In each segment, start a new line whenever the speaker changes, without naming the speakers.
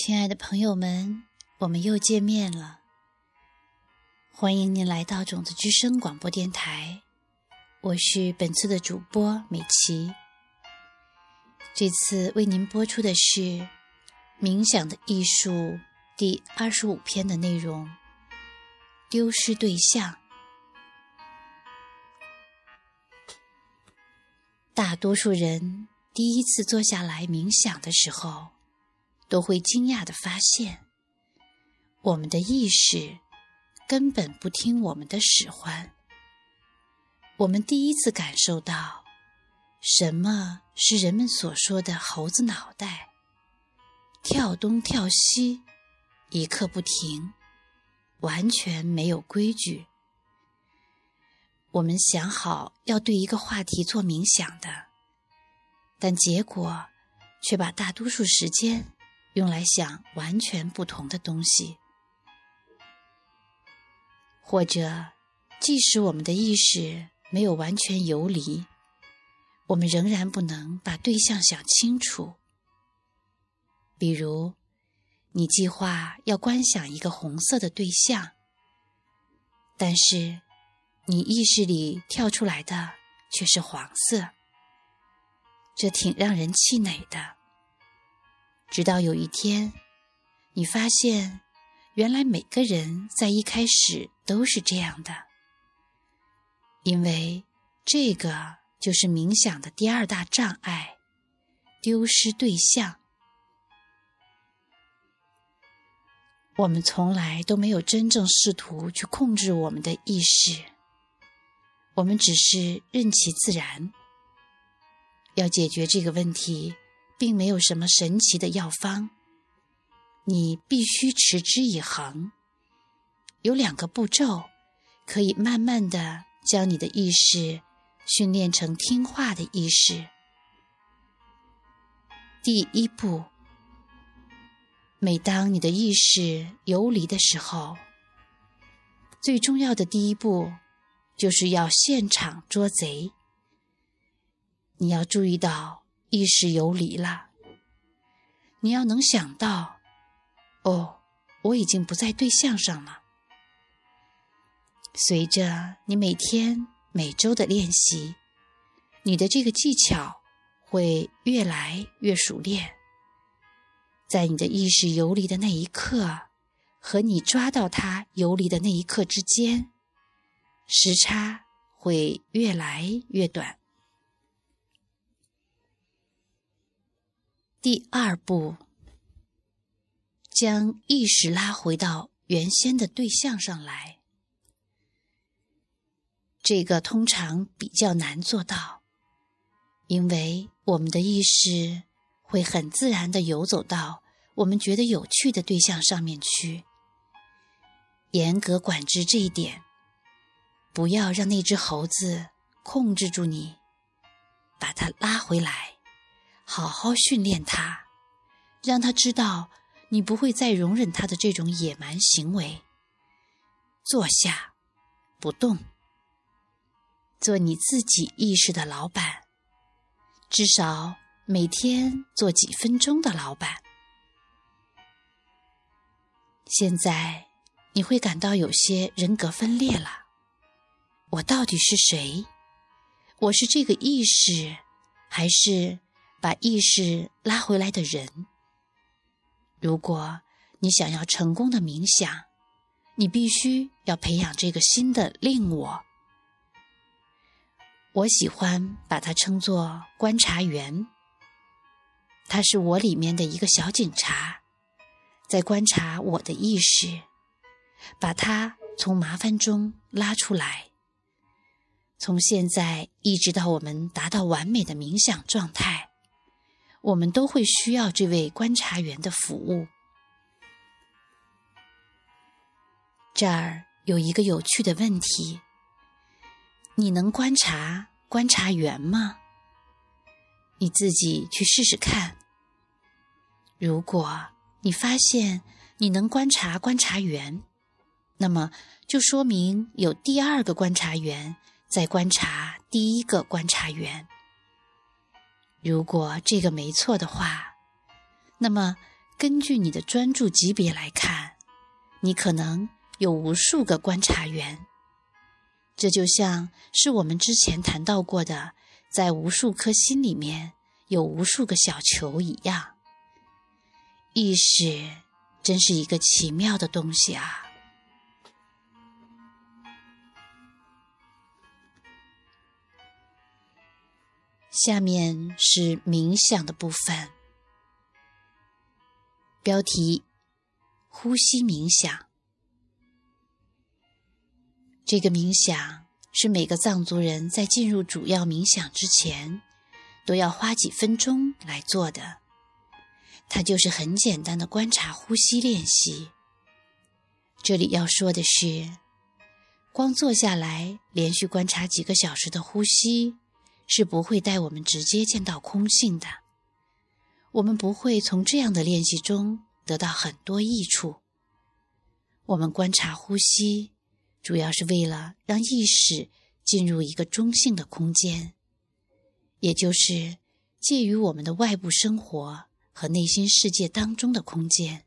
亲爱的朋友们，我们又见面了。欢迎您来到种子之声广播电台，我是本次的主播美琪。这次为您播出的是《冥想的艺术》第二十五篇的内容：丢失对象。大多数人第一次坐下来冥想的时候，都会惊讶地发现，我们的意识根本不听我们的使唤。我们第一次感受到，什么是人们所说的“猴子脑袋”，跳东跳西，一刻不停，完全没有规矩。我们想好要对一个话题做冥想的，但结果却把大多数时间。用来想完全不同的东西，或者，即使我们的意识没有完全游离，我们仍然不能把对象想清楚。比如，你计划要观想一个红色的对象，但是你意识里跳出来的却是黄色，这挺让人气馁的。直到有一天，你发现，原来每个人在一开始都是这样的。因为这个就是冥想的第二大障碍——丢失对象。我们从来都没有真正试图去控制我们的意识，我们只是任其自然。要解决这个问题。并没有什么神奇的药方，你必须持之以恒。有两个步骤，可以慢慢的将你的意识训练成听话的意识。第一步，每当你的意识游离的时候，最重要的第一步就是要现场捉贼。你要注意到。意识游离了，你要能想到，哦，我已经不在对象上了。随着你每天、每周的练习，你的这个技巧会越来越熟练。在你的意识游离的那一刻，和你抓到它游离的那一刻之间，时差会越来越短。第二步，将意识拉回到原先的对象上来。这个通常比较难做到，因为我们的意识会很自然的游走到我们觉得有趣的对象上面去。严格管制这一点，不要让那只猴子控制住你，把它拉回来。好好训练他，让他知道你不会再容忍他的这种野蛮行为。坐下，不动，做你自己意识的老板，至少每天做几分钟的老板。现在你会感到有些人格分裂了。我到底是谁？我是这个意识，还是？把意识拉回来的人。如果你想要成功的冥想，你必须要培养这个新的令我。我喜欢把它称作观察员。他是我里面的一个小警察，在观察我的意识，把它从麻烦中拉出来。从现在一直到我们达到完美的冥想状态。我们都会需要这位观察员的服务。这儿有一个有趣的问题：你能观察观察员吗？你自己去试试看。如果你发现你能观察观察员，那么就说明有第二个观察员在观察第一个观察员。如果这个没错的话，那么根据你的专注级别来看，你可能有无数个观察员。这就像是我们之前谈到过的，在无数颗心里面有无数个小球一样。意识真是一个奇妙的东西啊！下面是冥想的部分，标题：呼吸冥想。这个冥想是每个藏族人在进入主要冥想之前，都要花几分钟来做的。它就是很简单的观察呼吸练习。这里要说的是，光坐下来连续观察几个小时的呼吸，是不会带我们直接见到空性的。我们不会从这样的练习中得到很多益处。我们观察呼吸，主要是为了让意识进入一个中性的空间，也就是介于我们的外部生活。和内心世界当中的空间。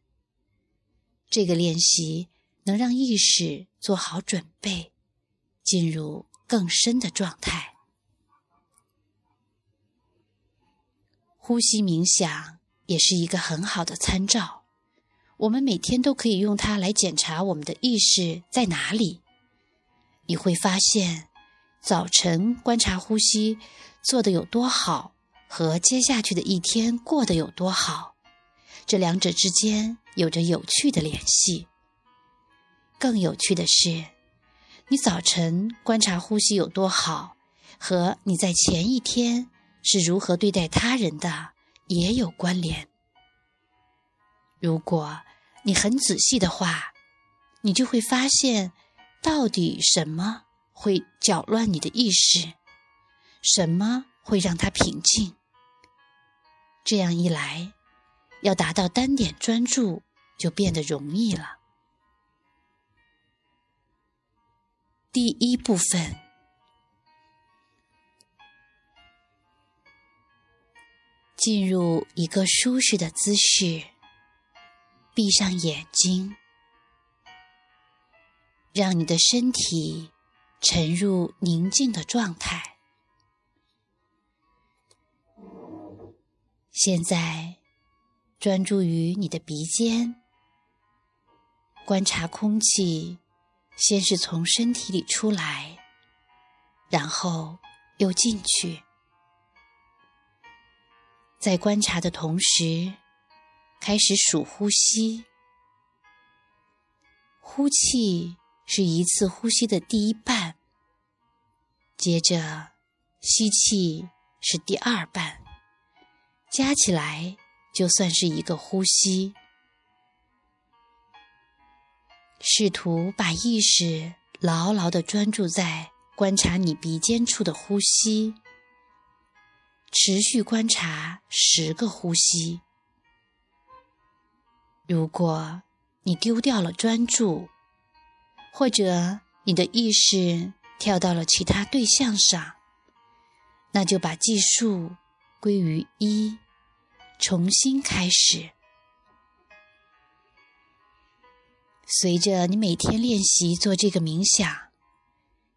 这个练习能让意识做好准备，进入更深的状态。呼吸冥想也是一个很好的参照，我们每天都可以用它来检查我们的意识在哪里。你会发现，早晨观察呼吸做得有多好。和接下去的一天过得有多好，这两者之间有着有趣的联系。更有趣的是，你早晨观察呼吸有多好，和你在前一天是如何对待他人的也有关联。如果你很仔细的话，你就会发现，到底什么会搅乱你的意识，什么会让它平静。这样一来，要达到单点专注就变得容易了。第一部分，进入一个舒适的姿势，闭上眼睛，让你的身体沉入宁静的状态。现在，专注于你的鼻尖，观察空气，先是从身体里出来，然后又进去。在观察的同时，开始数呼吸。呼气是一次呼吸的第一半，接着吸气是第二半。加起来就算是一个呼吸。试图把意识牢牢的专注在观察你鼻尖处的呼吸，持续观察十个呼吸。如果你丢掉了专注，或者你的意识跳到了其他对象上，那就把计数。归于一，重新开始。随着你每天练习做这个冥想，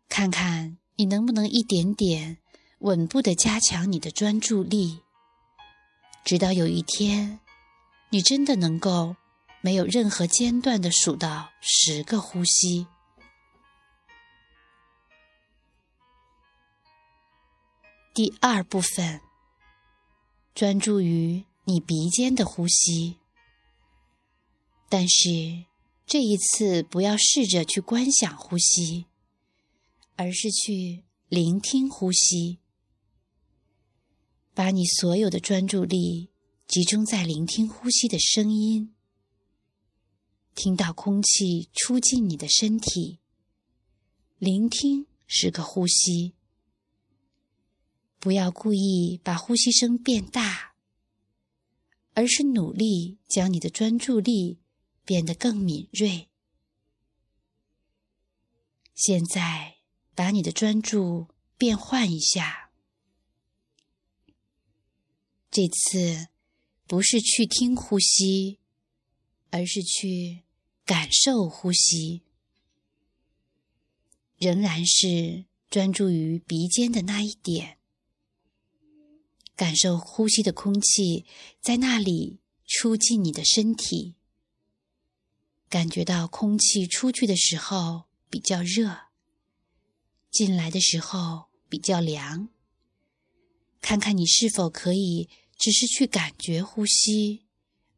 看看你能不能一点点稳步的加强你的专注力，直到有一天，你真的能够没有任何间断的数到十个呼吸。第二部分。专注于你鼻尖的呼吸，但是这一次不要试着去观想呼吸，而是去聆听呼吸。把你所有的专注力集中在聆听呼吸的声音，听到空气出进你的身体，聆听十个呼吸。不要故意把呼吸声变大，而是努力将你的专注力变得更敏锐。现在，把你的专注变换一下，这次不是去听呼吸，而是去感受呼吸，仍然是专注于鼻尖的那一点，感受呼吸的空气在那里出进你的身体，感觉到空气出去的时候比较热，进来的时候比较凉。看看你是否可以只是去感觉呼吸，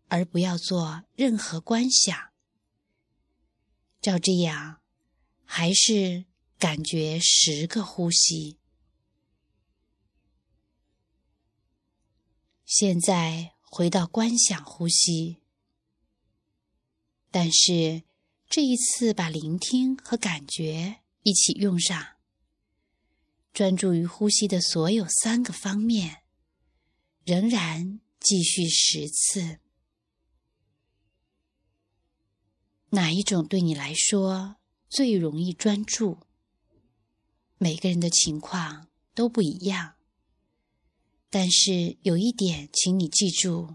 而不要做任何观想。照这样，还是感觉十个呼吸。现在回到观想呼吸，但是这一次把聆听和感觉一起用上。专注于呼吸的所有三个方面，仍然继续十次。哪一种对你来说最容易专注？每个人的情况都不一样，但是有一点，请你记住：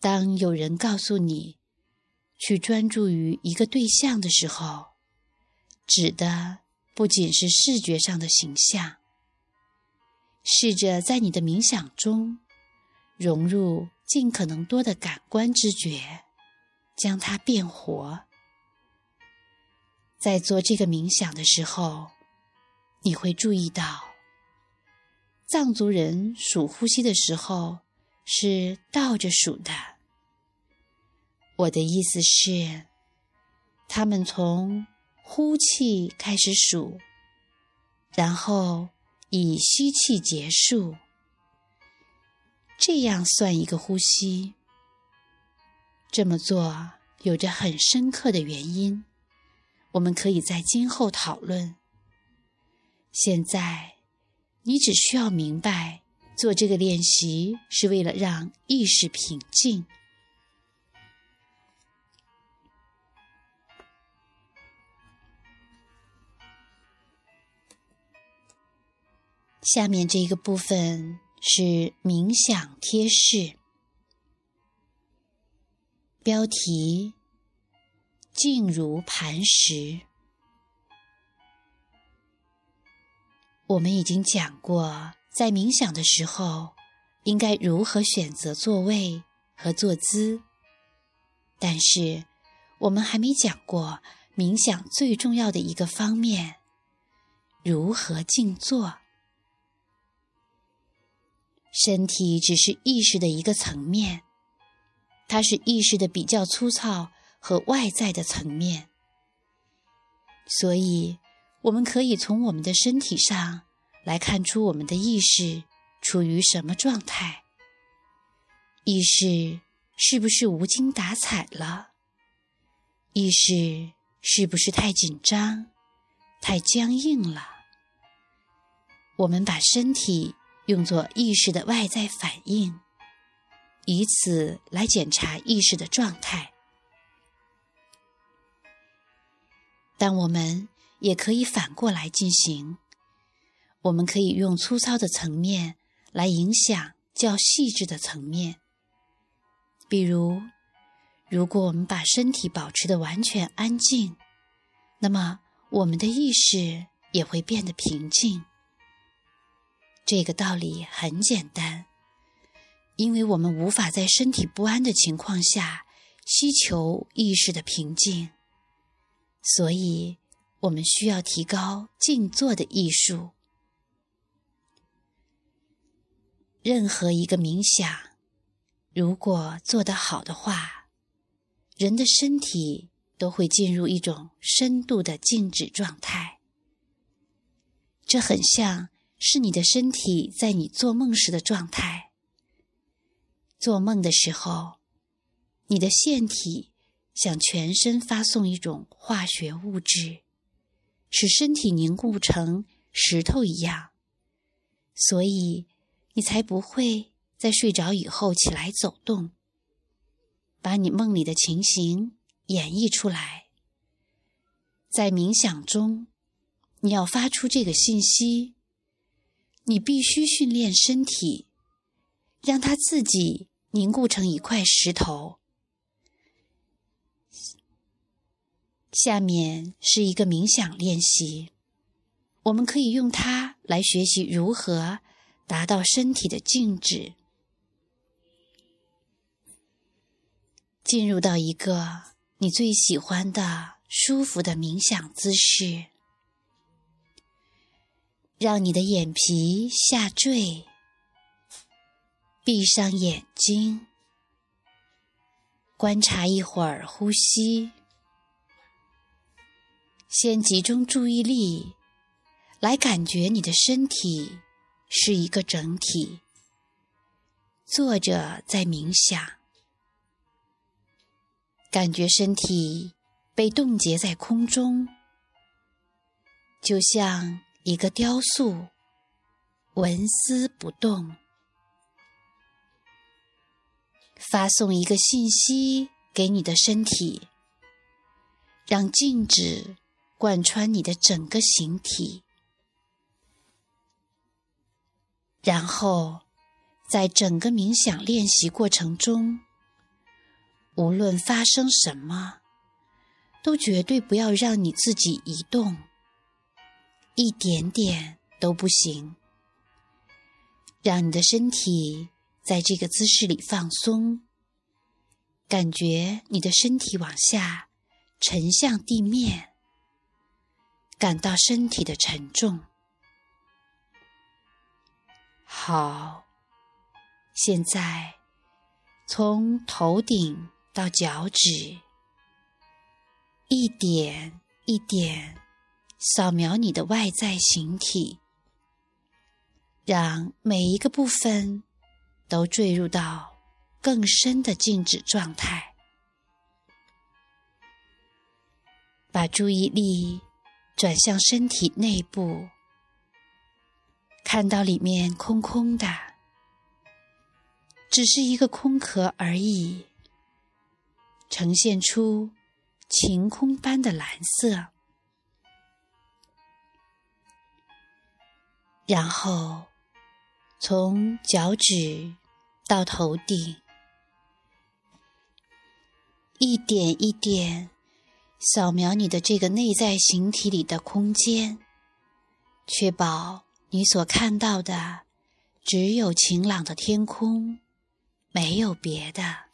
当有人告诉你去专注于一个对象的时候，指的。不仅是视觉上的形象，试着在你的冥想中融入尽可能多的感官知觉，将它变活。在做这个冥想的时候，你会注意到，藏族人数呼吸的时候是倒着数的。我的意思是，他们从。呼气开始数，然后以吸气结束，这样算一个呼吸。这么做有着很深刻的原因，我们可以在今后讨论。现在，你只需要明白，做这个练习是为了让意识平静。下面这个部分是冥想贴士，标题：静如磐石。我们已经讲过，在冥想的时候应该如何选择座位和坐姿，但是我们还没讲过冥想最重要的一个方面——如何静坐。身体只是意识的一个层面，它是意识的比较粗糙和外在的层面，所以我们可以从我们的身体上来看出我们的意识处于什么状态。意识是不是无精打采了？意识是不是太紧张、太僵硬了？我们把身体。用作意识的外在反应，以此来检查意识的状态。但我们也可以反过来进行，我们可以用粗糙的层面来影响较细致的层面。比如，如果我们把身体保持的完全安静，那么我们的意识也会变得平静。这个道理很简单，因为我们无法在身体不安的情况下希求意识的平静，所以我们需要提高静坐的艺术。任何一个冥想，如果做得好的话，人的身体都会进入一种深度的静止状态。这很像。是你的身体在你做梦时的状态。做梦的时候，你的腺体向全身发送一种化学物质，使身体凝固成石头一样，所以你才不会在睡着以后起来走动，把你梦里的情形演绎出来。在冥想中，你要发出这个信息。你必须训练身体，让它自己凝固成一块石头。下面是一个冥想练习，我们可以用它来学习如何达到身体的静止，进入到一个你最喜欢的舒服的冥想姿势，让你的眼皮下坠，闭上眼睛，观察一会儿呼吸。先集中注意力，来感觉你的身体是一个整体。坐着在冥想，感觉身体被冻结在空中，就像一个雕塑，纹丝不动。发送一个信息给你的身体，让静止。贯穿你的整个形体，然后在整个冥想练习过程中，无论发生什么，都绝对不要让你自己移动，一点点都不行。让你的身体在这个姿势里放松，感觉你的身体往下沉向地面。感到身体的沉重。好，现在从头顶到脚趾，一点一点扫描你的外在形体，让每一个部分都坠入到更深的静止状态，把注意力。转向身体内部，看到里面空空的，只是一个空壳而已，呈现出晴空般的蓝色。然后从脚趾到头顶，一点一点。扫描你的这个内在形体里的空间，确保你所看到的只有晴朗的天空，没有别的。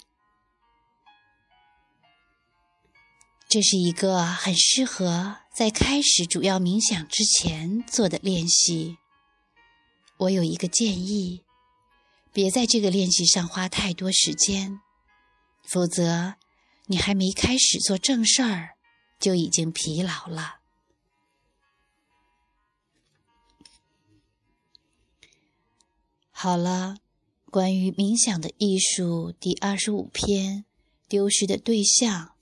这是一个很适合在开始主要冥想之前做的练习。我有一个建议：别在这个练习上花太多时间，否则你还没开始做正事儿。就已经疲劳了。好了，关于冥想的艺术第二十五篇“丢失的对象”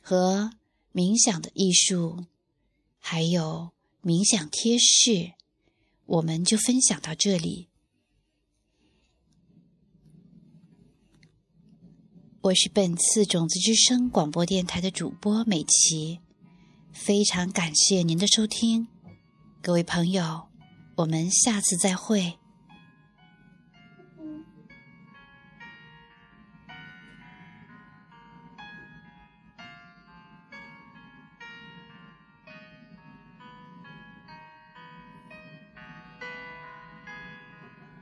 和冥想的艺术，还有冥想贴士，我们就分享到这里。我是本次种子之声广播电台的主播美琪，非常感谢您的收听，各位朋友，我们下次再会。